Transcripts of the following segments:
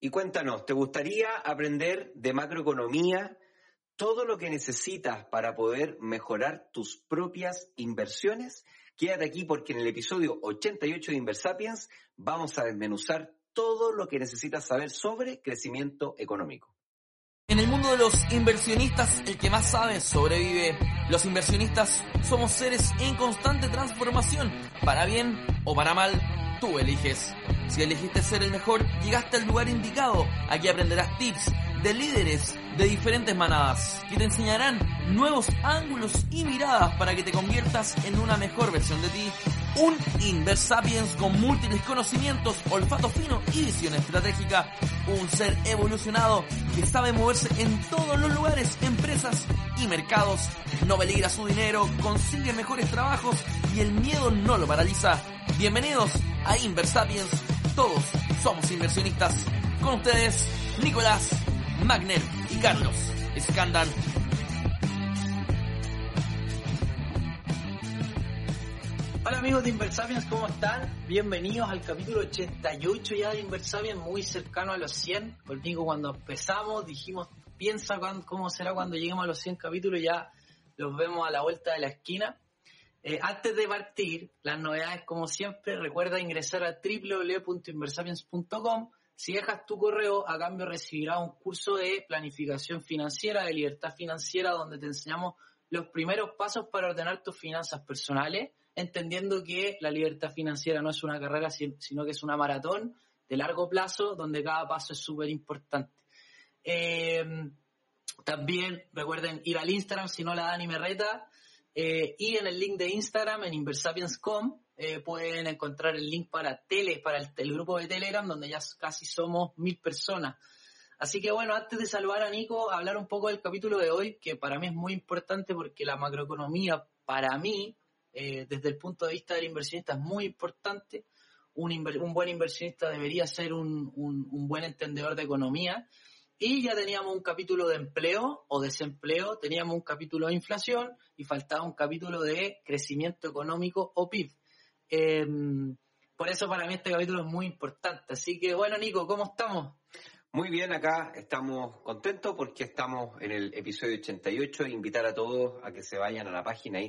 Y cuéntanos, ¿te gustaría aprender de macroeconomía? Todo lo que necesitas para poder mejorar tus propias inversiones. Quédate aquí porque en el episodio 88 de Inversapiens vamos a desmenuzar todo lo que necesitas saber sobre crecimiento económico. En el mundo de los inversionistas, el que más sabe sobrevive. Los inversionistas somos seres en constante transformación, para bien o para mal, tú eliges. Si elegiste ser el mejor, llegaste al lugar indicado. Aquí aprenderás tips de líderes de diferentes manadas que te enseñarán nuevos ángulos y miradas para que te conviertas en una mejor versión de ti. Un Inversapiens con múltiples conocimientos, olfato fino y visión estratégica. Un ser evolucionado que sabe moverse en todos los lugares, empresas y mercados. No peligra su dinero, consigue mejores trabajos y el miedo no lo paraliza. Bienvenidos a Inversapiens. Todos somos inversionistas. Con ustedes, Nicolás, Magner y Carlos Escandan. Hola amigos de Inversapiens, ¿cómo están? Bienvenidos al capítulo 88 ya de Inversapiens, muy cercano a los 100. Conmigo cuando empezamos dijimos, piensa cómo será cuando lleguemos a los 100 capítulos, ya los vemos a la vuelta de la esquina. Eh, antes de partir, las novedades como siempre, recuerda ingresar a www.inversapiens.com. Si dejas tu correo, a cambio recibirás un curso de planificación financiera, de libertad financiera, donde te enseñamos los primeros pasos para ordenar tus finanzas personales, entendiendo que la libertad financiera no es una carrera, si- sino que es una maratón de largo plazo, donde cada paso es súper importante. Eh, también recuerden ir al Instagram si no la dan y me reta. Eh, y en el link de Instagram, en inversapiens.com, eh, pueden encontrar el link para tele, para el, el grupo de Telegram, donde ya casi somos mil personas. Así que bueno, antes de saludar a Nico, hablar un poco del capítulo de hoy, que para mí es muy importante porque la macroeconomía, para mí, eh, desde el punto de vista del inversionista, es muy importante. Un, inver- un buen inversionista debería ser un, un- un buen entendedor de economía. Y ya teníamos un capítulo de empleo o desempleo, teníamos un capítulo de inflación y faltaba un capítulo de crecimiento económico o PIB. Eh, por eso para mí este capítulo es muy importante. Así que bueno, Nico, ¿cómo estamos? Muy bien, acá estamos contentos porque estamos en el episodio 88. Invitar a todos a que se vayan a la página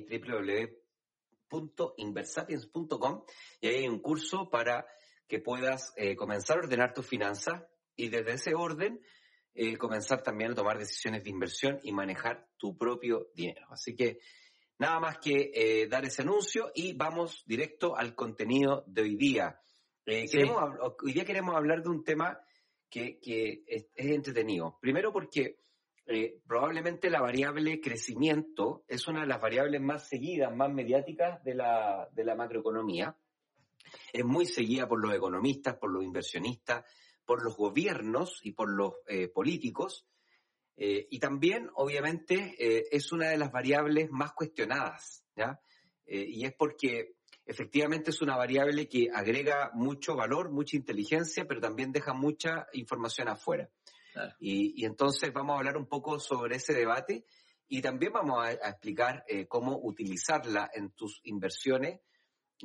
www.inversapiens.com y ahí hay un curso para que puedas eh, comenzar a ordenar tus finanzas y desde ese orden eh, comenzar también a tomar decisiones de inversión y manejar tu propio dinero. Así que nada más que eh, dar ese anuncio y vamos directo al contenido de hoy día. Eh, Sí. queremos hoy día queremos hablar de un tema que, que es, es entretenido. Primero porque eh, probablemente la variable crecimiento es una de las variables más seguidas, más mediáticas de la, de la macroeconomía. Es muy seguida por los economistas, por los inversionistas, por los gobiernos y por los eh, políticos. Eh, y también, obviamente, eh, es una de las variables más cuestionadas, ¿ya? Y es porque efectivamente es una variable que agrega mucho valor, mucha inteligencia, pero también deja mucha información afuera. Claro. Y, y entonces vamos a hablar un poco sobre ese debate y también vamos a, a explicar cómo utilizarla en tus inversiones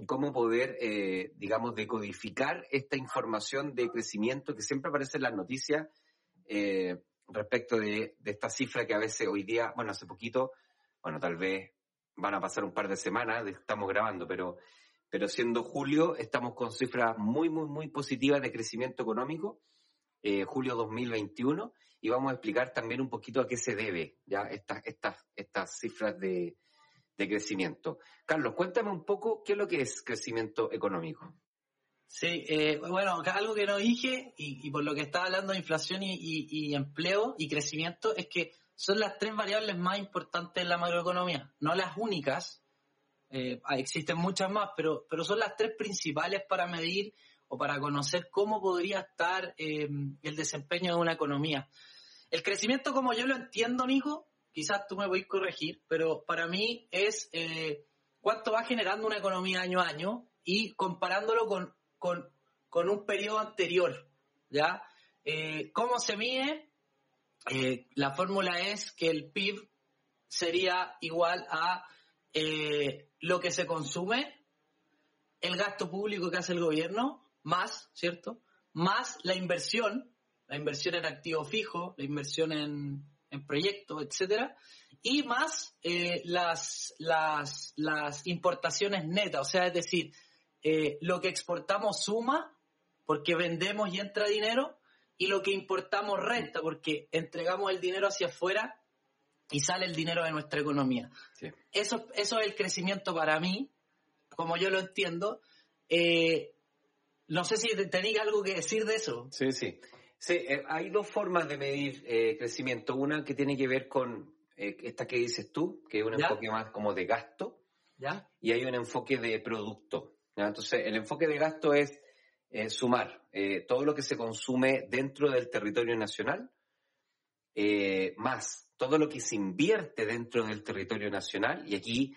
cómo poder, eh, digamos, decodificar esta información de crecimiento que siempre aparece en las noticias eh, respecto de, de esta cifra que a veces hoy día, bueno, hace poquito, bueno, tal vez van a pasar un par de semanas, estamos grabando, pero, pero siendo julio, estamos con cifras muy, muy, muy positivas de crecimiento económico, eh, julio 2021, y vamos a explicar también un poquito a qué se debe ya estas, estas, estas cifras de, de crecimiento. Carlos, cuéntame un poco qué es lo que es crecimiento económico. Sí, eh, bueno, algo que no dije, y, por lo que estaba hablando de inflación y, empleo y crecimiento, es que son las tres variables más importantes en la macroeconomía, no las únicas, eh, ah, existen muchas más, pero, pero son las tres principales para medir o para conocer cómo podría estar eh, el desempeño de una economía. El crecimiento, como yo lo entiendo, Nico, quizás tú me podés corregir, pero para mí es eh, cuánto va generando una economía año a año y comparándolo con, con, un periodo anterior, ¿ya? Eh, ¿Cómo se mide? Eh, la fórmula es que el PIB sería igual a lo que se consume, el gasto público que hace el gobierno, más, ¿cierto? Más la inversión, la inversión en activo fijo, la inversión en, en proyectos, etcétera, y más eh, las, las, las importaciones netas, o sea, es decir, eh, lo que exportamos suma porque vendemos y entra dinero, y lo que importamos renta porque entregamos el dinero hacia afuera y sale el dinero de nuestra economía. Sí. Eso, eso es el crecimiento para mí, como yo lo entiendo. Eh, no sé si tenéis algo que decir de eso. Sí, sí. Sí, eh, hay dos formas de medir eh, crecimiento. Una que tiene que ver con eh, esta que dices tú, que es un ¿Ya? enfoque más como de gasto, ¿Ya? y hay un enfoque de producto. ¿ya? Entonces, el enfoque de gasto es sumar todo lo que se consume dentro del territorio nacional, más todo lo que se invierte dentro del territorio nacional, y aquí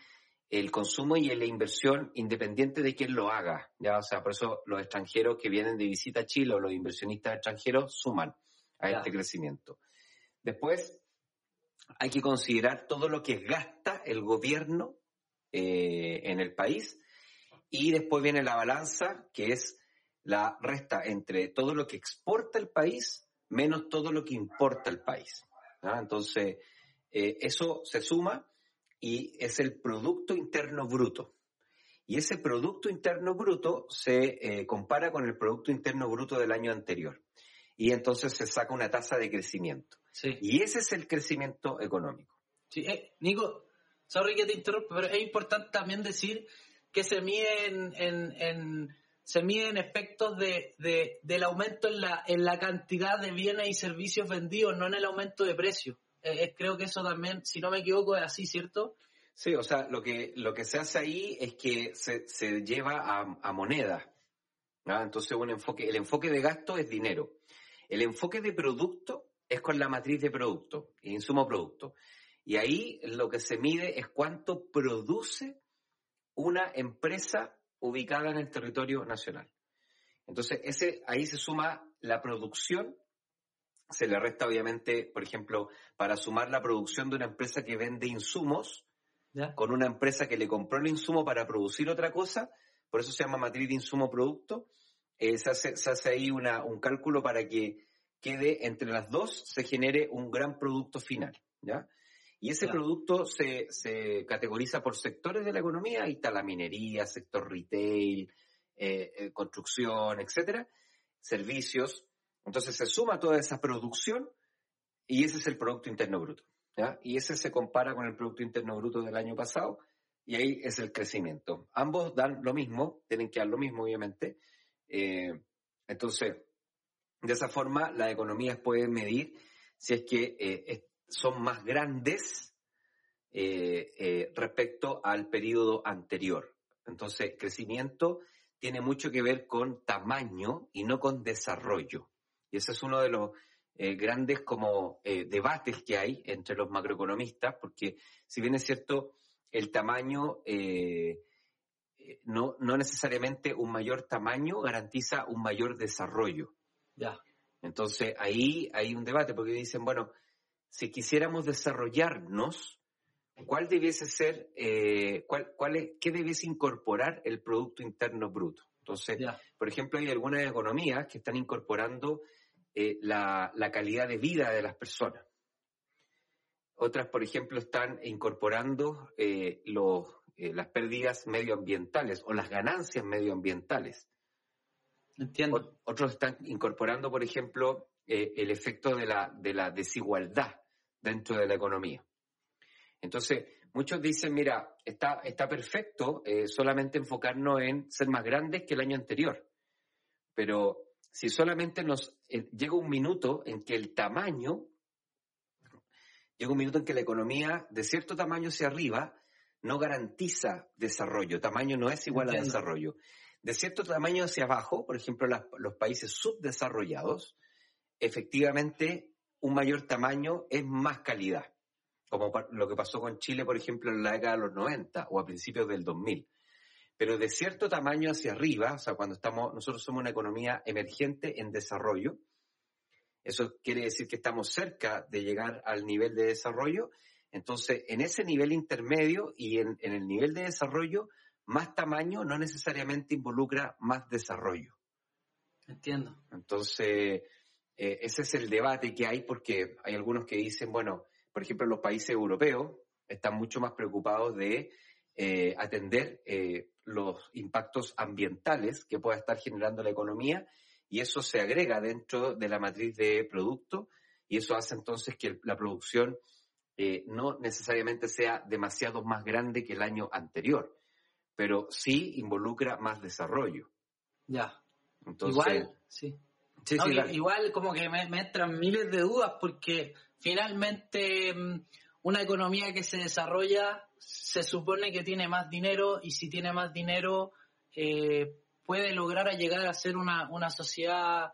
el consumo y la inversión independiente de quién lo haga. ¿ya? O sea, por eso los extranjeros que vienen de visita a Chile o los inversionistas extranjeros suman a Ya. este crecimiento. Después, hay que considerar todo lo que gasta el gobierno eh, en el país y después viene la balanza, que es la resta entre todo lo que exporta el país menos todo lo que importa el país. Entonces, eh, eso se suma y es el Producto Interno Bruto. Y ese Producto Interno Bruto se eh, compara con el Producto Interno Bruto del año anterior. Y entonces se saca una tasa de crecimiento. Sí. Y ese es el crecimiento económico. Sí, eh, Nico, sorry que te interrumpa, pero es importante también decir que se mide en, en- en- se mide en efectos de, de- del aumento en la, en la cantidad de bienes y servicios vendidos, no en el aumento de precio. Eh, eh, creo que eso también, si no me equivoco, es así, ¿cierto? Sí, o sea, lo que, lo que se hace ahí es que se, se lleva a, a moneda. ¿ah? Entonces, un enfoque, el enfoque de gasto es dinero. El enfoque de producto es con la matriz de producto, insumo producto. Y ahí lo que se mide es cuánto produce una empresa ubicada en el territorio nacional. Entonces, ese, ahí se suma la producción, se le resta obviamente, por ejemplo, para sumar la producción de una empresa que vende insumos, ¿Ya? con una empresa que le compró el insumo para producir otra cosa, por eso se llama matriz de insumo-producto, eh, se, hace, se hace ahí una, un cálculo para que quede entre las dos, se genere un gran producto final, ¿ya? Y ese Ya. producto se, se categoriza por sectores de la economía, ahí está la minería, sector retail, eh, eh, construcción, etcétera, servicios. Entonces se suma toda esa producción y ese es el Producto Interno Bruto. ¿ya? Y ese se compara con el Producto Interno Bruto del año pasado y ahí es el crecimiento. Ambos dan lo mismo, tienen que dar lo mismo, obviamente. Eh, entonces, de esa forma, las economías pueden medir si es que eh, son más grandes eh, eh, respecto al periodo anterior. Entonces, crecimiento tiene mucho que ver con tamaño y no con desarrollo. Y ese es uno de los eh, grandes como eh, debates que hay entre los macroeconomistas, porque si bien es cierto, el tamaño, eh, no, no necesariamente un mayor tamaño garantiza un mayor desarrollo. Ya. Entonces ahí hay un debate, porque dicen, bueno, si quisiéramos desarrollarnos, ¿cuál debiese ser, cuál, cuál es, qué debiese incorporar el Producto Interno Bruto? Entonces, Ya. por ejemplo, hay algunas economías que están incorporando eh, la, la calidad de vida de las personas. Otras, por ejemplo, están incorporando eh, los, eh, las pérdidas medioambientales o las ganancias medioambientales. Entiendo. Ot- Otros están incorporando, por ejemplo, el efecto de la, de la desigualdad dentro de la economía. Entonces, muchos dicen, mira, está, está perfecto eh, solamente enfocarnos en ser más grandes que el año anterior. Pero si solamente nos eh, llega un minuto en que el tamaño, llega un minuto en que la economía de cierto tamaño hacia arriba no garantiza desarrollo. Tamaño no es igual a desarrollo. De cierto tamaño hacia abajo, por ejemplo, los países subdesarrollados, efectivamente un mayor tamaño es más calidad, como lo que pasó con Chile, por ejemplo, en la década de los 90 o a principios del 2000. Pero de cierto tamaño hacia arriba, o sea, cuando estamos, nosotros somos una economía emergente en desarrollo, eso quiere decir que estamos cerca de llegar al nivel de desarrollo. Entonces, en ese nivel intermedio y en, el nivel de desarrollo, más tamaño no necesariamente involucra más desarrollo. Entiendo. Entonces, eh, ese es el debate que hay porque hay algunos que dicen, bueno, por ejemplo, los países europeos están mucho más preocupados de eh, atender eh, los impactos ambientales que pueda estar generando la economía y eso se agrega dentro de la matriz de producto y eso hace entonces que la producción eh, no necesariamente sea demasiado más grande que el año anterior, pero sí involucra más desarrollo. Ya. igual, sí. igual como que me, entran miles de dudas porque finalmente mm, una economía que se desarrolla se supone que tiene más dinero y si tiene más dinero eh, puede lograr a llegar a ser una, una sociedad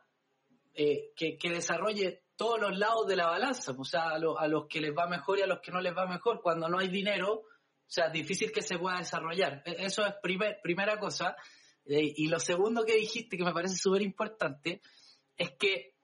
eh, que, desarrolle todos los lados de la balanza, o sea, a, los que les va mejor y a los que no les va mejor. Cuando no hay dinero, o sea, es difícil que se pueda desarrollar. E, eso es primer, primera cosa. Eh, y lo segundo que dijiste, que me parece súper importante, es que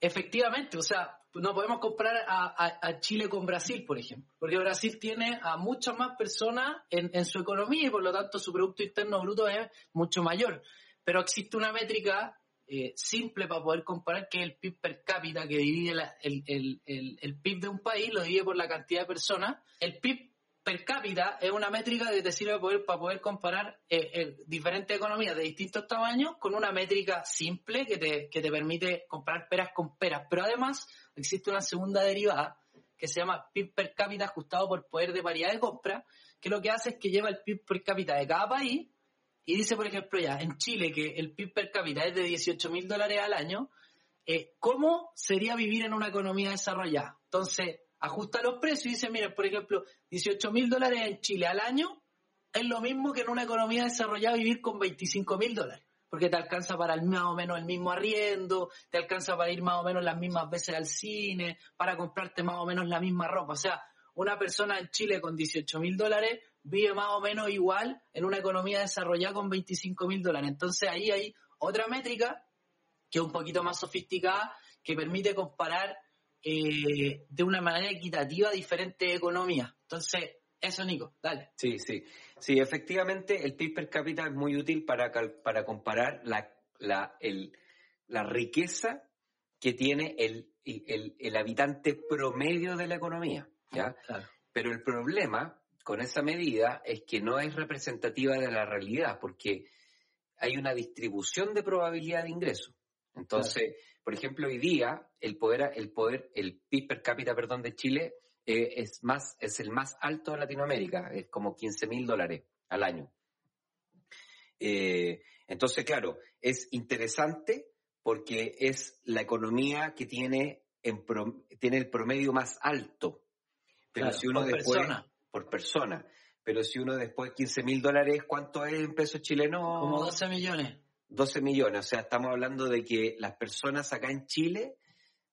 efectivamente, o sea, no podemos comparar a, Chile con Brasil, por ejemplo, porque Brasil tiene a muchas más personas en, su economía y por lo tanto su Producto Interno Bruto es mucho mayor. Pero existe una métrica eh, simple para poder comparar que es el PIB per cápita que divide el, PIB de un país, lo divide por la cantidad de personas. El PIB per cápita es una métrica que te sirve para poder, comparar eh, eh, diferentes economías de distintos tamaños con una métrica simple que te, que te permite comparar peras con peras. Pero además existe una segunda derivada que se llama PIB per cápita ajustado por poder de paridad de compra, que lo que hace es que lleva el PIB per cápita de cada país y dice, por ejemplo, ya en Chile que el PIB per cápita es de 18 mil dólares al año, eh, ¿cómo sería vivir en una economía desarrollada? Entonces, ajusta los precios y dice, miren, por ejemplo, 18 mil dólares en Chile al año es lo mismo que en una economía desarrollada vivir con 25 mil dólares, porque te alcanza para el, más o menos el mismo arriendo, te alcanza para ir más o menos las mismas veces al cine, para comprarte más o menos la misma ropa. O sea, una persona en Chile con 18 mil dólares vive más o menos igual en una economía desarrollada con 25 mil dólares. Entonces ahí hay otra métrica que es un poquito más sofisticada que permite comparar eh, de una manera equitativa diferentes economías. Entonces, eso, Nico, dale. Sí, sí. Sí, efectivamente, el PIB per cápita es muy útil para, para comparar la, la, el, la riqueza que tiene el, el, el, habitante promedio de la economía. ¿ya? Pero el problema con esa medida es que no es representativa de la realidad, porque hay una distribución de probabilidad de ingreso. Entonces, por ejemplo, hoy día el poder, el poder, el PIB per cápita, perdón, de Chile eh, es más, es el más alto de Latinoamérica, es como 15 mil dólares al año. Eh, entonces, claro, es interesante porque es la economía que tiene, en tiene el promedio más alto. Pero si uno por después, persona. por persona, pero si uno después 15 mil dólares, ¿cuánto es en pesos chilenos? Como 12 millones. 12 millones, o sea, estamos hablando de que las personas acá en Chile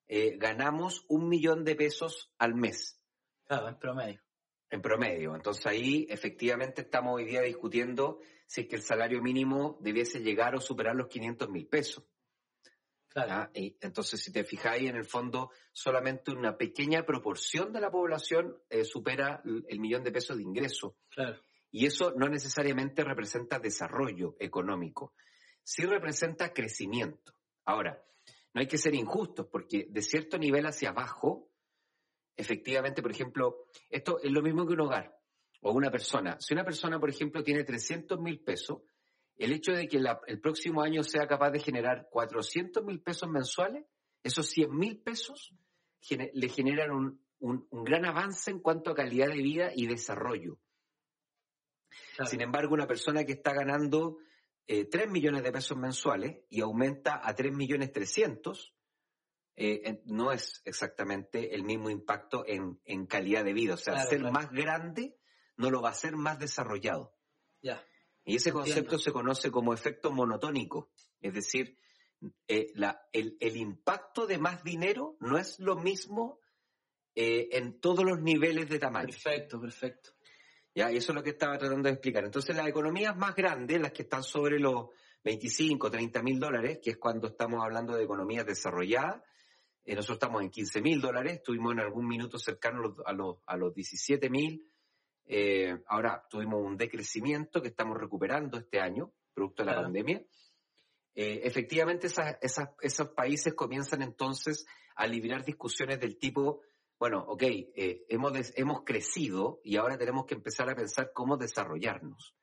eh, ganamos un millón de pesos al mes. Claro, en promedio. En promedio. Entonces ahí efectivamente estamos hoy día discutiendo si es que el salario mínimo debiese llegar o superar los 500 mil pesos. Claro. Y entonces, si te fijáis, en el fondo, solamente una pequeña proporción de la población eh, supera el millón de pesos de ingreso. Claro. Y eso no necesariamente representa desarrollo económico sí representa crecimiento. Ahora, no hay que ser injustos porque de cierto nivel hacia abajo, efectivamente, por ejemplo, esto es lo mismo que un hogar o una persona. Si una persona, por ejemplo, tiene 300 mil pesos, el hecho de que el próximo año sea capaz de generar 400 mil pesos mensuales, esos 100 mil pesos le generan un, gran avance en cuanto a calidad de vida y desarrollo. Sin embargo, una persona que está ganando eh, 3 millones de pesos mensuales y aumenta a 3 millones 300, eh, no es exactamente el mismo impacto en, calidad de vida. O sea, ser más grande no lo va a hacer más desarrollado. Ya. Y ese concepto se conoce como efecto monotónico, es decir, eh, la, el, el, impacto de más dinero no es lo mismo eh, en todos los niveles de tamaño. Perfecto, perfecto. Ya, y eso es lo que estaba tratando de explicar. Entonces, las economías más grandes, las que están sobre los 25, 30 mil dólares, que es cuando estamos hablando de economías desarrolladas, eh, nosotros estamos en 15 mil dólares, estuvimos en algún minuto cercano a los, a los 17 mil, eh, ahora tuvimos un decrecimiento que estamos recuperando este año, producto de la pandemia. Eh, efectivamente, esas, esas, esos países comienzan entonces a liberar discusiones del tipo, bueno, ok, hemos, hemos crecido y ahora tenemos que empezar a pensar cómo desarrollarnos.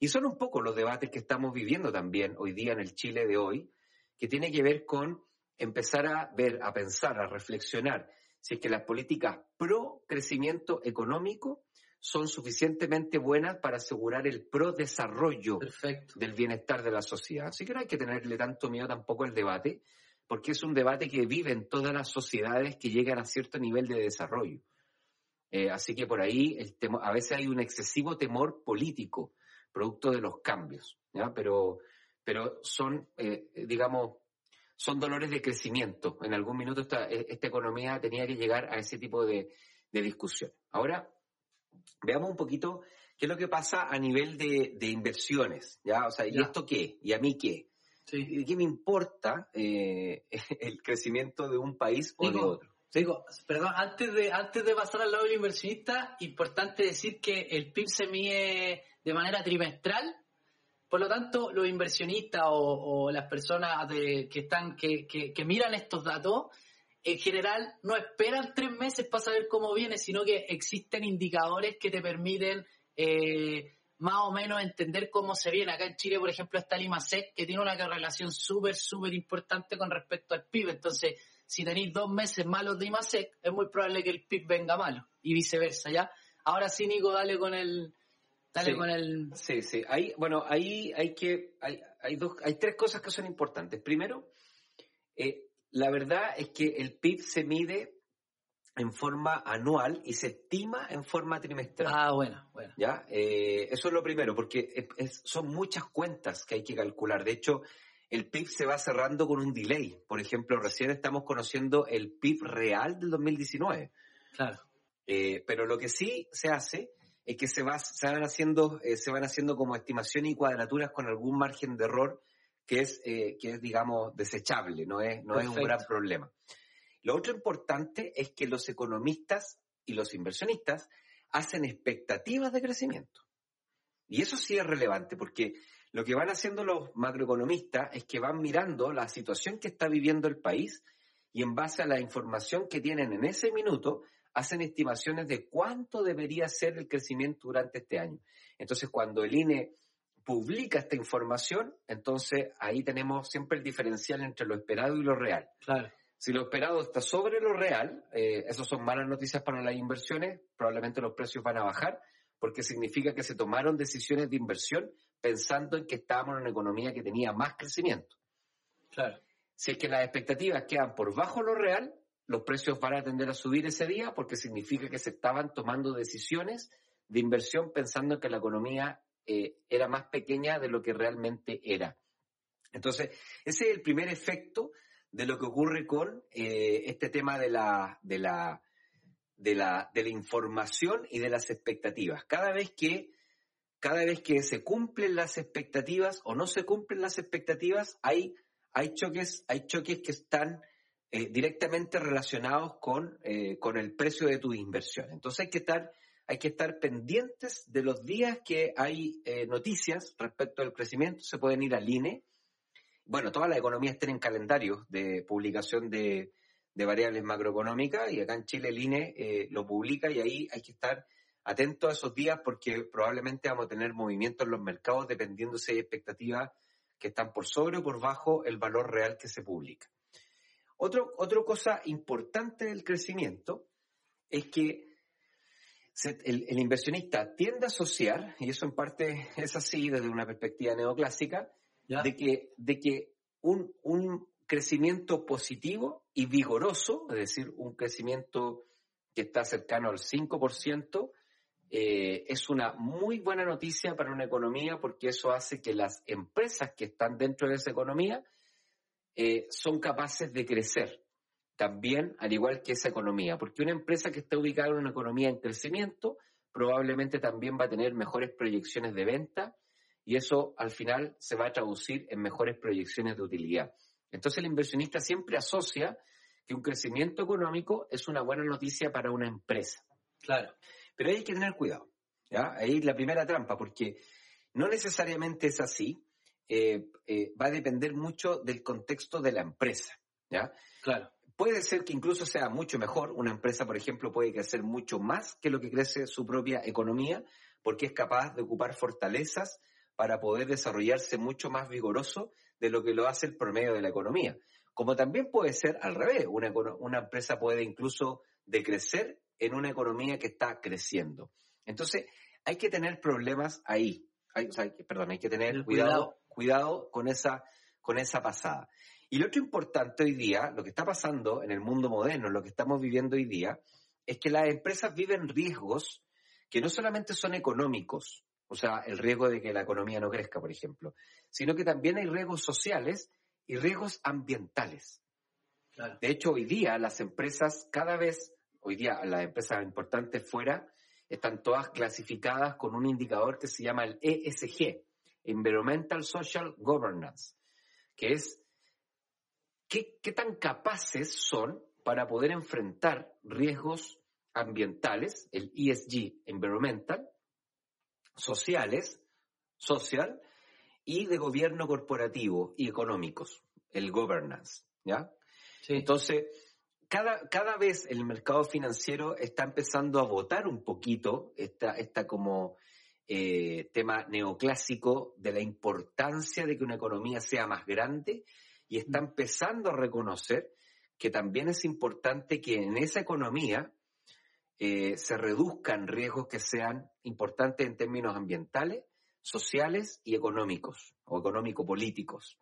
Y son un poco los debates que estamos viviendo también hoy día en el Chile de hoy, que tiene que ver con empezar a ver, a pensar, a reflexionar si es que las políticas pro crecimiento económico son suficientemente buenas para asegurar el pro desarrollo del bienestar de la sociedad. Así que no hay que tenerle tanto miedo tampoco al debate, porque es un debate que vive en todas las sociedades que llegan a cierto nivel de desarrollo. Eh, así que por ahí el a veces hay un excesivo temor político, producto de los cambios, ¿ya? Pero, pero son, eh, digamos, son dolores de crecimiento. En algún minuto esta, esta economía tenía que llegar a ese tipo de, de discusión. Ahora, veamos un poquito qué es lo que pasa a nivel de, de inversiones, ¿ya? O sea, ¿y esto qué? ¿Y a mí qué? ¿Qué me importa eh, el crecimiento de un país o de otro? Digo, perdón, antes de, antes de pasar al lado del inversionista, importante decir que el PIB se mide de manera trimestral, por lo tanto, los inversionistas o, las personas que están, que, que, miran estos datos, en general no esperan tres meses para saber cómo viene, sino que existen indicadores que te permiten eh, más o menos entender cómo se viene. Acá en Chile, por ejemplo, está el IMASEC, que tiene una correlación súper, súper importante con respecto al PIB. Entonces, si tenéis dos meses malos de IMASEC, es muy probable que el PIB venga malo y viceversa, ¿ya? Ahora sí, Nico, dale con el... Dale con el... Sí, sí. Ahí, bueno, ahí hay que... Hay, hay, dos, hay tres cosas que son importantes. Primero, eh, la verdad es que el PIB se mide en forma anual y se estima en forma trimestral. Ah, bueno, bueno. ¿Ya? Eh, eso es lo primero, porque son muchas cuentas que hay que calcular. De hecho, el PIB se va cerrando con un delay. Por ejemplo, recién estamos conociendo el PIB real del 2019. Claro. Eh, pero lo que sí se hace es que se, va, se, van haciendo, eh, se van haciendo como estimaciones y cuadraturas con algún margen de error que es, que es digamos, desechable, no es, no es un gran problema. Lo otro importante es que los economistas y los inversionistas hacen expectativas de crecimiento. Y eso sí es relevante porque lo que van haciendo los macroeconomistas es que van mirando la situación que está viviendo el país y en base a la información que tienen en ese minuto hacen estimaciones de cuánto debería ser el crecimiento durante este año. Entonces, cuando el INE publica esta información, entonces ahí tenemos siempre el diferencial entre lo esperado y lo real. Claro. Si lo esperado está sobre lo real, eh, esas son malas noticias para las inversiones, probablemente los precios van a bajar, porque significa que se tomaron decisiones de inversión pensando en que estábamos en una economía que tenía más crecimiento. Claro. Si es que las expectativas quedan por bajo lo real, los precios van a tender a subir ese día porque significa que se estaban tomando decisiones de inversión pensando en que la economía eh, era más pequeña de lo que realmente era. Entonces, ese es el primer efecto de lo que ocurre con eh, este tema de la, de, la, de, la, de la información y de las expectativas. Cada vez que cada vez que se cumplen las expectativas o no se cumplen las expectativas, hay, hay, choques, hay choques que están eh, directamente relacionados con, eh, con el precio de tu inversión. Entonces hay que estar, hay que estar pendientes de los días que hay noticias respecto al crecimiento. Se pueden ir al INE, bueno, todas las economías tienen calendarios de publicación de, variables macroeconómicas y acá en Chile el INE eh, lo publica y ahí hay que estar atento a esos días porque probablemente vamos a tener movimientos en los mercados dependiendo si hay expectativas que están por sobre o por bajo el valor real que se publica. Otro, otra cosa importante del crecimiento es que el, inversionista tiende a asociar, y eso en parte es así desde una perspectiva neoclásica, de que, de que un, un crecimiento positivo y vigoroso, es decir, un crecimiento que está cercano al 5%, eh, es una muy buena noticia para una economía porque eso hace que las empresas que están dentro de esa economía eh, son capaces de crecer también, al igual que esa economía, porque una empresa que está ubicada en una economía en crecimiento probablemente también va a tener mejores proyecciones de venta y eso al final se va a traducir en mejores proyecciones de utilidad. Entonces el inversionista siempre asocia que un crecimiento económico es una buena noticia para una empresa. Claro. Pero hay que tener cuidado. ¿ya? Ahí la primera trampa, porque no necesariamente es así. Eh, eh, va a depender mucho del contexto de la empresa. ¿ya? Claro. Puede ser que incluso sea mucho mejor. Una empresa, por ejemplo, puede crecer mucho más que lo que crece su propia economía, porque es capaz de ocupar fortalezas para poder desarrollarse mucho más vigoroso de lo que lo hace el promedio de la economía. Como también puede ser al revés. Una, una empresa puede incluso decrecer en una economía que está creciendo. Entonces, hay que tener problemas ahí. Hay, o sea, perdón, hay que tener cuidado, cuidado, con, esa, con esa pasada. Y lo otro importante hoy día, lo que está pasando en el mundo moderno, lo que estamos viviendo hoy día, es que las empresas viven riesgos que no solamente son económicos, o sea, el riesgo de que la economía no crezca, por ejemplo, sino que también hay riesgos sociales y riesgos ambientales. De hecho, hoy día las empresas cada vez hoy día las empresas importantes fuera están todas clasificadas con un indicador que se llama el ESG, Environmental Social Governance, que es qué, qué tan capaces son para poder enfrentar riesgos ambientales, el ESG, Environmental, sociales, social, y de gobierno corporativo y económicos, el governance, ¿ya? Entonces, cada, cada vez el mercado financiero está empezando a votar un poquito esta, esta como eh, tema neoclásico de la importancia de que una economía sea más grande y está mm. empezando a reconocer que también es importante que en esa economía eh, se reduzcan riesgos que sean importantes en términos ambientales, sociales y económicos o económico-políticos.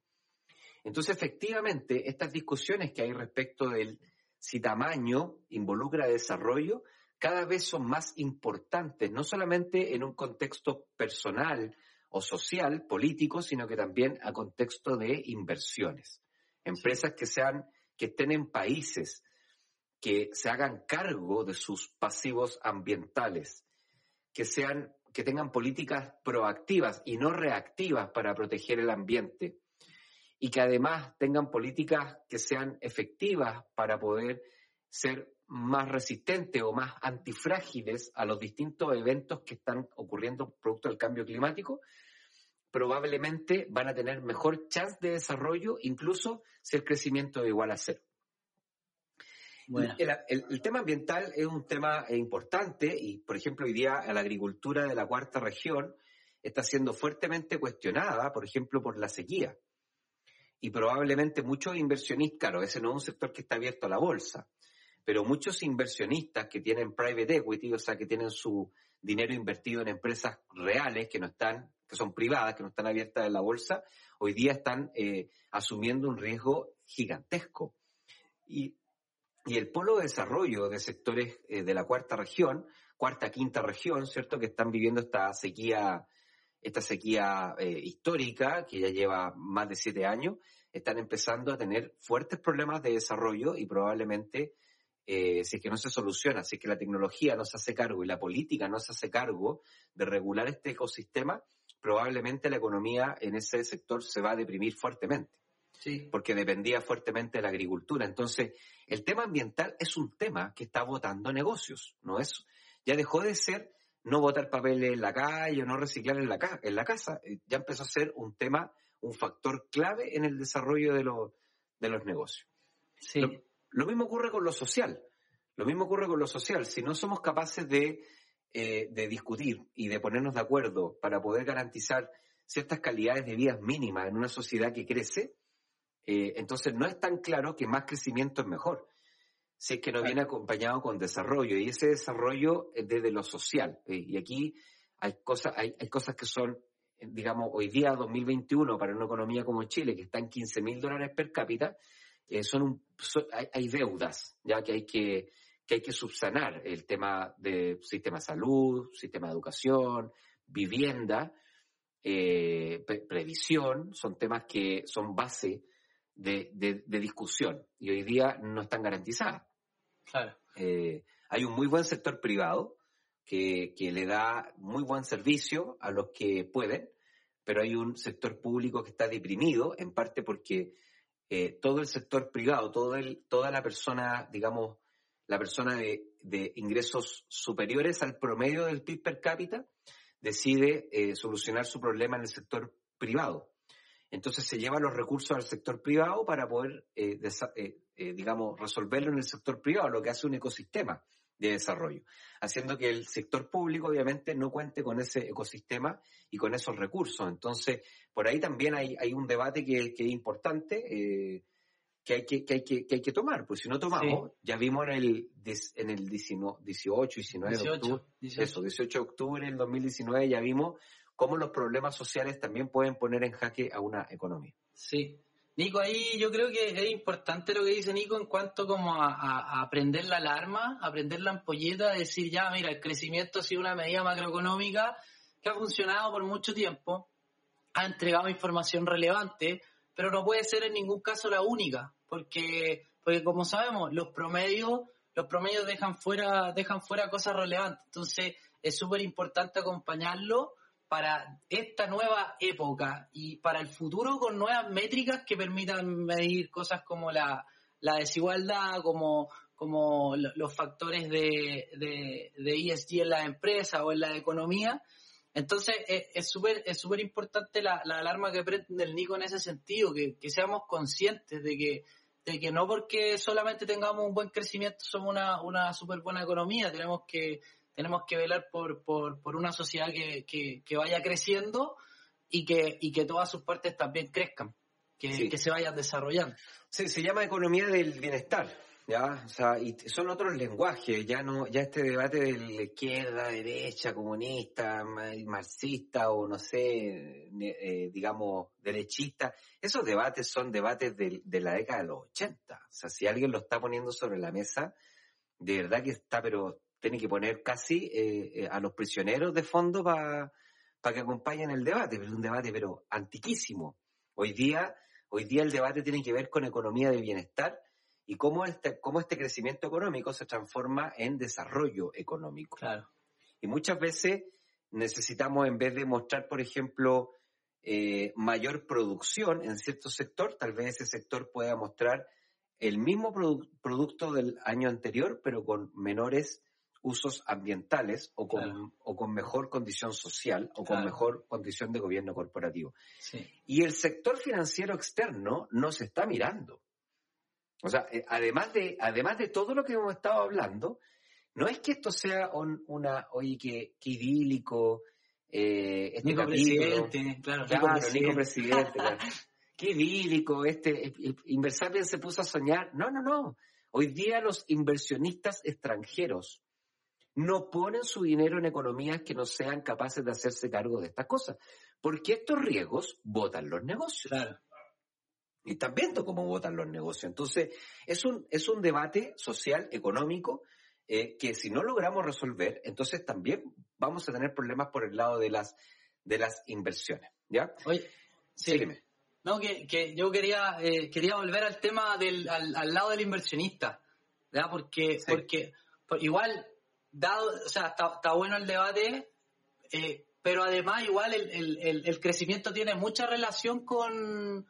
Entonces, efectivamente, estas discusiones que hay respecto del si tamaño involucra desarrollo, cada vez son más importantes, no solamente en un contexto personal o social, político, sino que también a contexto de inversiones. Empresas que sean, que estén en países que se hagan cargo de sus pasivos ambientales, que sean, que tengan políticas proactivas y no reactivas para proteger el ambiente, y que además tengan políticas que sean efectivas para poder ser más resistentes o más antifrágiles a los distintos eventos que están ocurriendo producto del cambio climático, probablemente van a tener mejor chance de desarrollo, incluso si el crecimiento es igual a cero. El, tema ambiental es un tema importante y, por ejemplo, hoy día la agricultura de la cuarta región está siendo fuertemente cuestionada, por ejemplo, por la sequía y probablemente muchos inversionistas, claro, ese no es un sector que está abierto a la bolsa, pero muchos inversionistas que tienen private equity, o sea, que tienen su dinero invertido en empresas reales que no están, que son privadas, que no están abiertas en la bolsa, hoy día están eh, asumiendo un riesgo gigantesco. Y, el polo de desarrollo de sectores eh, de la cuarta región, cuarta, quinta región, ¿cierto?, que están viviendo esta sequía esta sequía eh, histórica, que ya lleva más de siete años, están empezando a tener fuertes problemas de desarrollo y probablemente, eh, si es que no se soluciona, si es que la tecnología no se hace cargo y la política no se hace cargo de regular este ecosistema, probablemente la economía en ese sector se va a deprimir fuertemente. Sí. Porque dependía fuertemente de la agricultura. Entonces, el tema ambiental es un tema que está votando negocios, ¿no es? Ya dejó de ser no botar papeles en la calle o no reciclar en la, en la casa. Eh, ya empezó a ser un tema, un factor clave en el desarrollo de, de los negocios. Sí. Lo, mismo ocurre con lo social. Lo mismo ocurre con lo social. Si no somos capaces de, eh, de discutir y de ponernos de acuerdo para poder garantizar ciertas calidades de vida mínimas en una sociedad que crece, eh, entonces no es tan claro que más crecimiento es mejor si es que no viene acompañado con desarrollo, y ese desarrollo es desde lo social. Eh, y aquí hay cosas, hay, hay cosas que son, digamos, hoy día 2021 para una economía como Chile, que está en 15 mil dólares per cápita, eh, son, hay, deudas, ya que hay que, que hay que subsanar el tema de sistema de salud, sistema de educación, vivienda, eh, previsión, son temas que son base de, discusión y hoy día no están garantizadas. Claro. Eh, hay un muy buen sector privado que, le da muy buen servicio a los que pueden, pero hay un sector público que está deprimido, en parte porque eh, todo el sector privado, todo el, toda la persona, digamos, la persona de, ingresos superiores al promedio del PIB per cápita decide eh, solucionar su problema en el sector privado. Entonces se lleva los recursos al sector privado para poder, eh, eh, digamos, resolverlo en el sector privado, lo que hace un ecosistema de desarrollo, haciendo que el sector público obviamente no cuente con ese ecosistema y con esos recursos. Entonces, por ahí también hay, hay un debate que, que es importante que hay que, que, hay que, que hay que tomar, pues si no tomamos, ya vimos en el, en el 18, 19 de octubre, 18. eso, 18 de octubre del 2019 ya vimos cómo los problemas sociales también pueden poner en jaque a una economía. Sí. Nico, ahí yo creo que es importante lo que dice Nico en cuanto como a, aprender la alarma, aprender la ampolleta, decir ya, mira, el crecimiento ha sido una medida macroeconómica que ha funcionado por mucho tiempo, ha entregado información relevante, pero no puede ser en ningún caso la única porque, porque como sabemos, los promedios, los promedios dejan fuera, dejan fuera cosas relevantes. Entonces, es súper importante acompañarlo para esta nueva época y para el futuro con nuevas métricas que permitan medir cosas como la, desigualdad, como, como los factores de, de, ESG en la empresa o en la economía. Entonces, es súper es súper importante la, alarma que prende el Nico en ese sentido, que, que seamos conscientes de que de que no porque solamente tengamos un buen crecimiento somos una, una súper buena economía, tenemos que, tenemos que velar por, por, por una sociedad que, que, vaya creciendo y que, y que todas sus partes también crezcan, que, que se vayan desarrollando. Sí, se llama economía del bienestar. ¿ya? O sea, y son otros lenguajes, ya no, ya este debate de la izquierda, derecha, comunista, marxista o no sé, eh, digamos, derechista, esos debates son debates de, la década de los 80. O sea, si alguien lo está poniendo sobre la mesa, de verdad que está, pero tiene que poner casi eh, eh, a los prisioneros de fondo para que acompañen el debate, es un debate pero antiquísimo. Hoy día, hoy día el debate tiene que ver con economía de bienestar y cómo este, cómo este crecimiento económico se transforma en desarrollo económico. Claro. Y muchas veces necesitamos, en vez de mostrar, por ejemplo, eh, mayor producción en cierto sector, tal vez ese sector pueda mostrar el mismo producto del año anterior, pero con menores usos ambientales o con, o con mejor condición social o con mejor condición de gobierno corporativo. Sí. Y el sector financiero externo no se está mirando. O sea, eh, además de, además de todo lo que hemos estado hablando, no es que esto sea una, oye, que, idílico, eh, este Nico presidente, claro, Nico presidente. Qué idílico, este, Inversapien se puso a soñar. No, no, no. Hoy día los inversionistas extranjeros no ponen su dinero en economías que no sean capaces de hacerse cargo de estas cosas, porque estos riesgos votan los negocios. Claro y están viendo cómo votan los negocios. Entonces, es un, es un debate social, económico, eh, que si no logramos resolver, entonces también vamos a tener problemas por el lado de las, de las inversiones. ¿Ya? Oye, sí. No, que, que yo quería, eh, quería volver al tema del, al, lado del inversionista, ¿verdad? Porque, porque igual, dado, o sea, está, bueno el debate, eh, pero además igual el, el, el crecimiento tiene mucha relación con,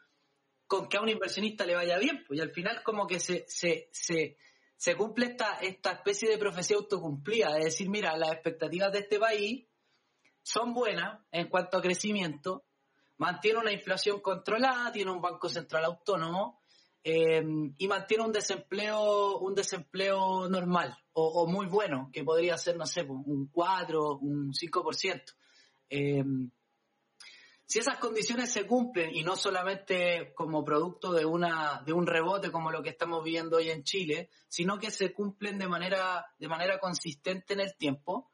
con que a un inversionista le vaya bien, pues y al final como que se, se, se, se cumple esta, esta especie de profecía autocumplida, de decir, mira, las expectativas de este país son buenas en cuanto a crecimiento, mantiene una inflación controlada, tiene un banco central autónomo eh, y mantiene un desempleo, un desempleo normal o, muy bueno, que podría ser, no sé, pues, un 4, un 5%. Eh, si esas condiciones se cumplen y no solamente como producto de una de un rebote como lo que estamos viendo hoy en Chile, sino que se cumplen de manera de manera consistente en el tiempo,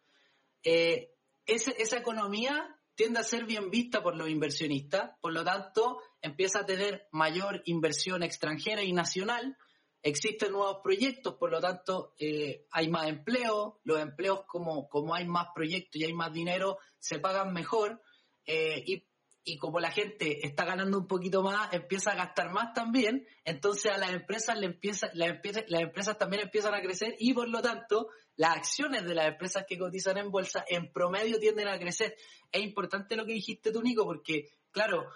eh, esa economía tiende a ser bien vista por los inversionistas, por lo tanto empieza a tener mayor inversión extranjera y nacional, existen nuevos proyectos, por lo tanto eh, hay más empleo, los empleos como, como hay más proyectos y hay más dinero, se pagan mejor. Eh, y, y, como la gente está ganando un poquito más, empieza a gastar más también, entonces a las empresas, le empieza, las, empresas, las empresas también empiezan a crecer y por lo tanto las acciones de las empresas que cotizan en bolsa en promedio tienden a crecer. Es importante lo que dijiste tú, Nico, porque claro,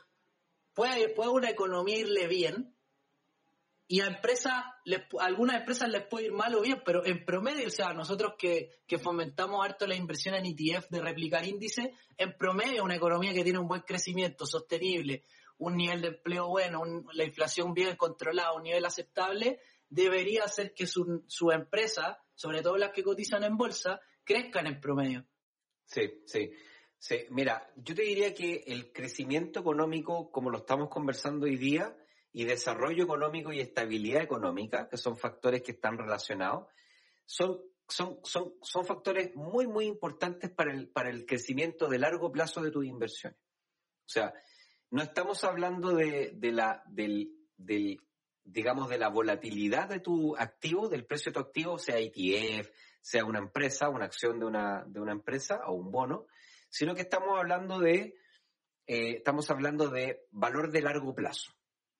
puede, puede una economía irle bien, y a empresas, algunas empresas les puede ir mal o bien, pero en promedio, o sea, nosotros que, fomentamos harto la inversión en ETF de replicar índices, en promedio una economía que tiene un buen crecimiento sostenible, un nivel de empleo bueno, la inflación bien controlada, un nivel aceptable, debería hacer que sus su empresas, sobre todo las que cotizan en bolsa, crezcan en promedio. Sí, sí. Sí, mira, yo te diría que el crecimiento económico, como lo estamos conversando hoy día, y desarrollo económico y estabilidad económica, que son factores que están relacionados, son, son, son, son factores muy, muy importantes para el, para el crecimiento de largo plazo de tus inversiones. O sea, no estamos hablando de, de la, del, del, digamos, de la volatilidad de tu activo, del precio de tu activo, sea ETF, sea una empresa, una acción de una, de una empresa o un bono, sino que estamos hablando de, eh, estamos hablando de valor de largo plazo.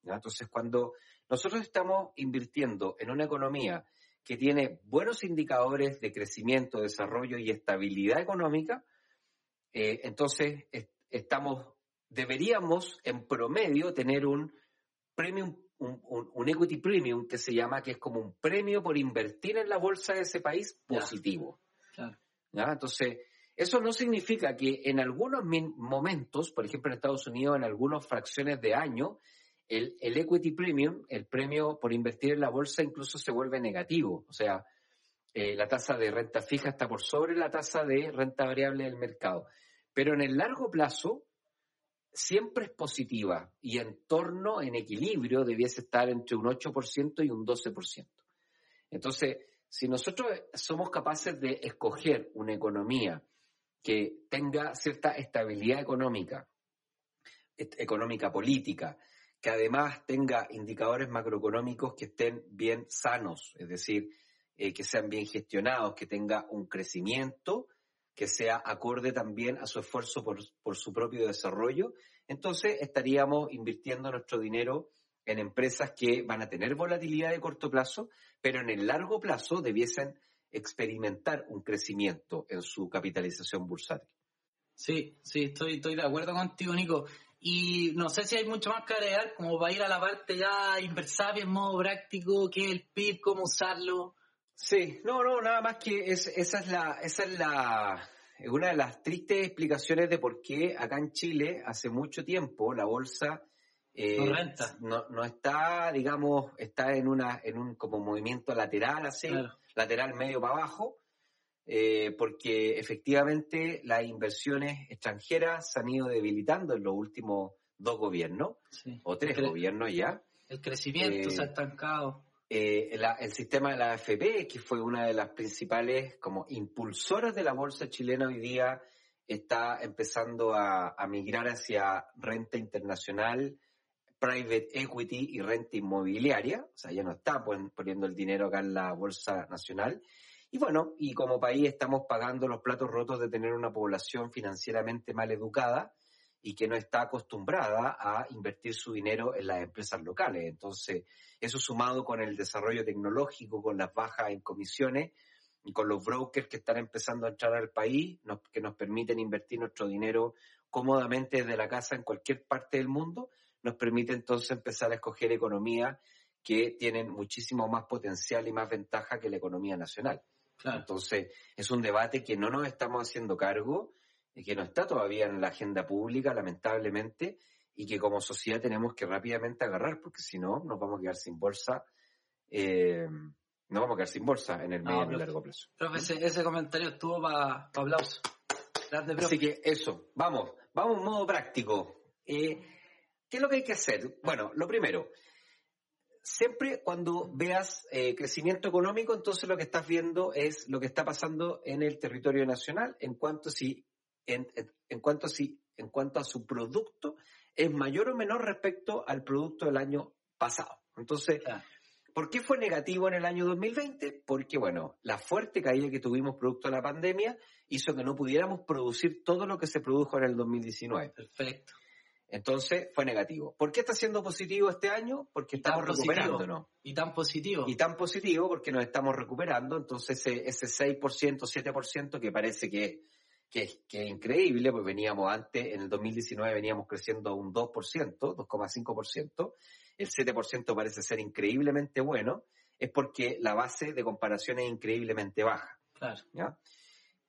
Entonces, cuando nosotros estamos invirtiendo en una economía que tiene buenos indicadores de crecimiento, desarrollo y estabilidad económica, eh, entonces estamos, deberíamos en promedio tener un premium, un, equity premium que se llama, que es como un premio por invertir en la bolsa de ese país positivo. Entonces, eso no significa que en algunos momentos, por ejemplo en Estados Unidos, en algunas fracciones de año, el, equity premium, el premio por invertir en la bolsa, incluso se vuelve negativo. O sea, eh, la tasa de renta fija está por sobre la tasa de renta variable del mercado. Pero en el largo plazo, siempre es positiva y en torno, en equilibrio, debiese estar entre un 8% y un 12%. Entonces, si nosotros somos capaces de escoger una economía que tenga cierta estabilidad económica, económica política, que además tenga indicadores macroeconómicos que estén bien sanos, es decir, eh, que sean bien gestionados, que tenga un crecimiento, que sea acorde también a su esfuerzo por, por su propio desarrollo, entonces estaríamos invirtiendo nuestro dinero en empresas que van a tener volatilidad de corto plazo, pero en el largo plazo debiesen experimentar un crecimiento en su capitalización bursátil. Sí, sí, estoy, estoy de acuerdo contigo, Nico. Y no sé si hay mucho más que agregar, como para ir a la parte ya inversable en modo práctico, qué es el PIB, cómo usarlo. Sí, no, no, nada más que esa es la, esa es la, una de las tristes explicaciones de por qué acá en Chile hace mucho tiempo la bolsa eh, no, renta. no, está, digamos, está en una, en un como movimiento lateral así, lateral medio para abajo, eh, porque efectivamente las inversiones extranjeras se han ido debilitando en los últimos dos gobiernos, o tres gobiernos ya. El crecimiento se ha eh, estancado. Eh, el sistema de la AFP, que fue una de las principales como impulsoras de la bolsa chilena hoy día, está empezando a, migrar hacia renta internacional, private equity y renta inmobiliaria, o sea, ya no está poniendo el dinero acá en la bolsa nacional, y bueno, y como país estamos pagando los platos rotos de tener una población financieramente mal educada y que no está acostumbrada a invertir su dinero en las empresas locales. Entonces, eso sumado con el desarrollo tecnológico, con las bajas en comisiones y con los brokers que están empezando a entrar al país, que nos permiten invertir nuestro dinero cómodamente desde la casa en cualquier parte del mundo, nos permite entonces empezar a escoger economías que tienen muchísimo más potencial y más ventaja que la economía nacional. Entonces, es un debate que no nos estamos haciendo cargo, que no está todavía en la agenda pública, lamentablemente, y que como sociedad tenemos que rápidamente agarrar, porque si no, nos vamos a quedar sin bolsa. Eh, no vamos a quedar sin bolsa en el medio y largo plazo. Profe, ese, comentario estuvo para pa aplauso. Así que eso, vamos, vamos en modo práctico. Eh, ¿Qué es lo que hay que hacer? Bueno, lo primero, siempre cuando veas eh, crecimiento económico, entonces lo que estás viendo es lo que está pasando en el territorio nacional en cuanto si, en, cuanto si, en cuanto a su producto es mayor o menor respecto al producto del año pasado. Entonces, ¿Por qué fue negativo en el año 2020? Porque, bueno, la fuerte caída que tuvimos producto de la pandemia hizo que no pudiéramos producir todo lo que se produjo en el 2019. Perfecto. Entonces fue negativo. ¿Por qué está siendo positivo este año? Porque estamos recuperándonos. Y tan positivo. Y tan positivo porque nos estamos recuperando. Entonces ese, ese 6%, 7% que parece que, que, que, es increíble, pues veníamos antes, en el 2019 veníamos creciendo un 2%, 2,5%. El 7% parece ser increíblemente bueno. Es porque la base de comparación es increíblemente baja. Claro. ¿ya?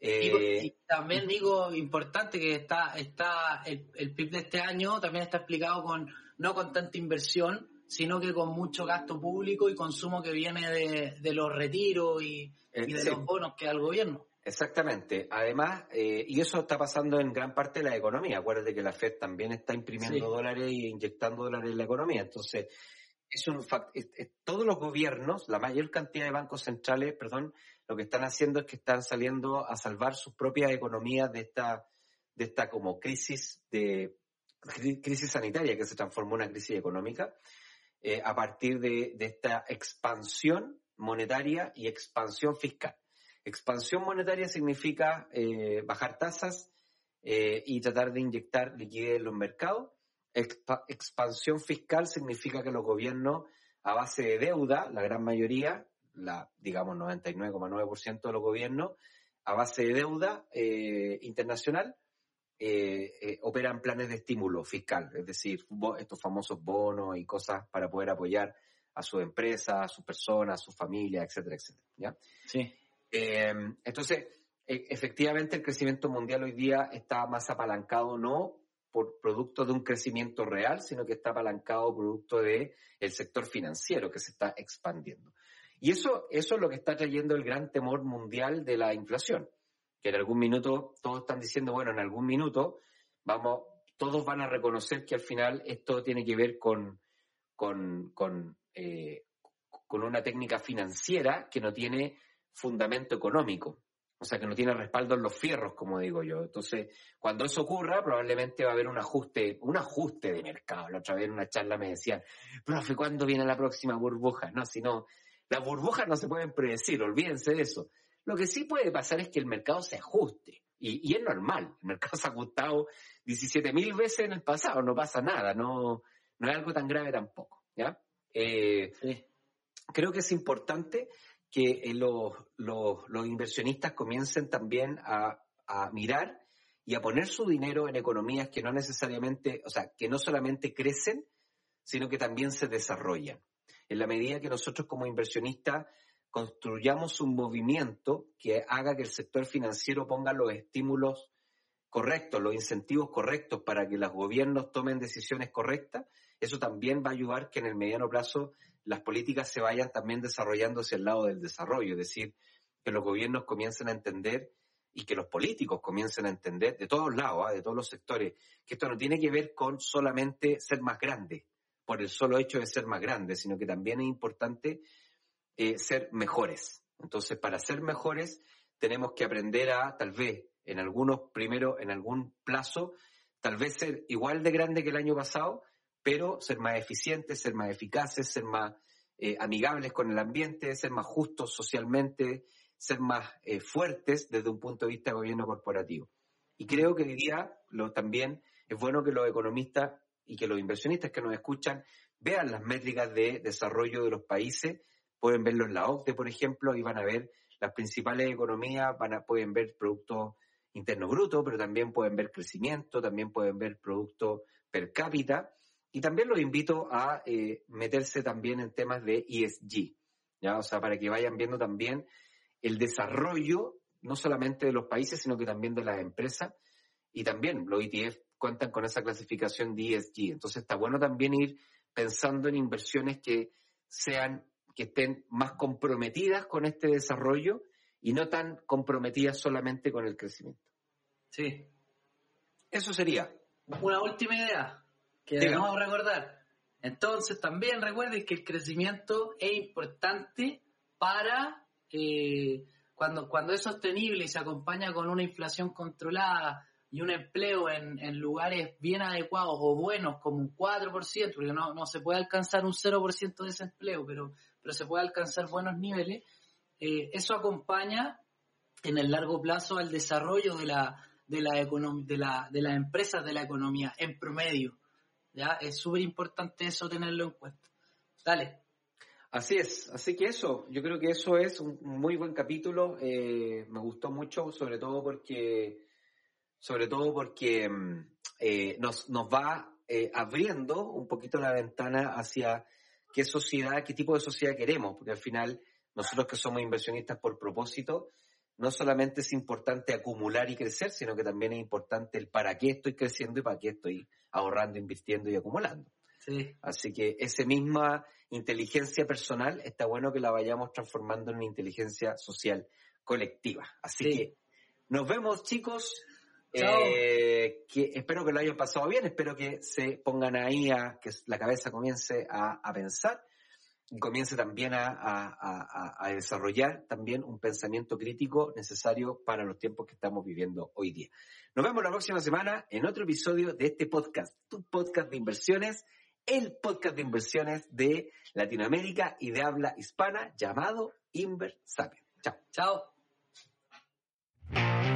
Eh, y, también digo, importante que está, está el, el, PIB de este año también está explicado con, no con tanta inversión, sino que con mucho gasto público y consumo que viene de, de los retiros y, eh, y de sí. los bonos que da el gobierno. Exactamente. Además, eh, y eso está pasando en gran parte de la economía. Acuérdate que la Fed también está imprimiendo sí. dólares e inyectando dólares en la economía. Entonces, es un fact, es, es, todos los gobiernos, la mayor cantidad de bancos centrales, perdón, lo que están haciendo es que están saliendo a salvar sus propias economías de esta, de esta como crisis de crisis sanitaria que se transformó en una crisis económica eh, a partir de, esta expansión monetaria y expansión fiscal. Expansión monetaria significa eh, bajar tasas eh, y tratar de inyectar liquidez en los mercados. Expa expansión fiscal significa que los gobiernos a base de deuda, la gran mayoría, la, digamos, 99,9% de los gobiernos, a base de deuda eh, internacional, eh, eh, operan planes de estímulo fiscal, es decir, estos famosos bonos y cosas para poder apoyar a su empresa, a sus personas, a su familia, etcétera, etcétera. ¿ya? Sí. entonces, e, efectivamente, el crecimiento mundial hoy día está más apalancado no por producto de un crecimiento real, sino que está apalancado producto de el sector financiero que se está expandiendo. Y eso, eso es lo que está trayendo el gran temor mundial de la inflación. Que en algún minuto todos están diciendo, bueno, en algún minuto vamos, todos van a reconocer que al final esto tiene que ver con, con, con, eh, con una técnica financiera que no tiene fundamento económico. O sea, que no tiene respaldo en los fierros, como digo yo. Entonces, cuando eso ocurra, probablemente va a haber un ajuste, un ajuste de mercado. La otra vez en una charla me decían, profe, ¿cuándo viene la próxima burbuja? No, si no, las burbujas no se pueden predecir, olvídense de eso. Lo que sí puede pasar es que el mercado se ajuste. Y, y es normal. El mercado se ha ajustado 17 mil veces en el pasado, no pasa nada, no, no es algo tan grave tampoco. ¿ya? Eh, sí. Creo que es importante que eh, los, los, los, inversionistas comiencen también a, a mirar y a poner su dinero en economías que no necesariamente, o sea, que no solamente crecen, sino que también se desarrollan en la medida que nosotros como inversionistas construyamos un movimiento que haga que el sector financiero ponga los estímulos correctos, los incentivos correctos para que los gobiernos tomen decisiones correctas, eso también va a ayudar que en el mediano plazo las políticas se vayan también desarrollando hacia el lado del desarrollo, es decir, que los gobiernos comiencen a entender y que los políticos comiencen a entender de todos lados, ¿eh? de todos los sectores, que esto no tiene que ver con solamente ser más grande, por el solo hecho de ser más grandes, sino que también es importante eh, ser mejores. Entonces, para ser mejores, tenemos que aprender a, tal vez, en algunos, primero, en algún plazo, tal vez ser igual de grande que el año pasado, pero ser más eficientes, ser más eficaces, ser más eh, amigables con el ambiente, ser más justos socialmente, ser más eh, fuertes desde un punto de vista de gobierno corporativo. Y creo que hoy día lo, también es bueno que los economistas y que los inversionistas que nos escuchan vean las métricas de desarrollo de los países, pueden verlo en la OCDE, por ejemplo, y van a ver las principales economías, van a, pueden ver Producto Interno Bruto, pero también pueden ver crecimiento, también pueden ver Producto Per cápita, y también los invito a eh, meterse también en temas de ESG, ¿ya? O sea, para que vayan viendo también el desarrollo, no solamente de los países, sino que también de las empresas, y también los ETF cuentan con esa clasificación de ESG. Entonces está bueno también ir pensando en inversiones que sean, que estén más comprometidas con este desarrollo y no tan comprometidas solamente con el crecimiento. Sí. Eso sería. Una última idea que debemos recordar. Entonces también recuerden que el crecimiento es importante para eh, cuando, cuando es sostenible y se acompaña con una inflación controlada, y un empleo en, en, lugares bien adecuados o buenos como un 4%, porque no, no se puede alcanzar un 0% de desempleo, pero, pero se puede alcanzar buenos niveles, eh, eso acompaña en el largo plazo al desarrollo de la, de la, de la, de las empresas de la economía en promedio. ¿ya? Es súper importante eso tenerlo en cuenta. Dale. Así es, así que eso, yo creo que eso es un muy buen capítulo, eh, me gustó mucho, sobre todo porque, sobre todo porque mm, eh, nos, nos va eh, abriendo un poquito la ventana hacia qué sociedad, qué tipo de sociedad queremos, porque al final nosotros que somos inversionistas por propósito, no solamente es importante acumular y crecer, sino que también es importante el para qué estoy creciendo y para qué estoy ahorrando, invirtiendo y acumulando. Así que esa misma inteligencia personal está bueno que la vayamos transformando en una inteligencia social colectiva. Así que nos vemos chicos. Eh, que espero que lo hayan pasado bien, espero que se pongan ahí a que la cabeza comience a, pensar y comience también a, a, desarrollar también un pensamiento crítico necesario para los tiempos que estamos viviendo hoy día. Nos vemos la próxima semana en otro episodio de este podcast, tu podcast de inversiones el podcast de inversiones de Latinoamérica y de habla hispana llamado Inversapien. Chao. Chao.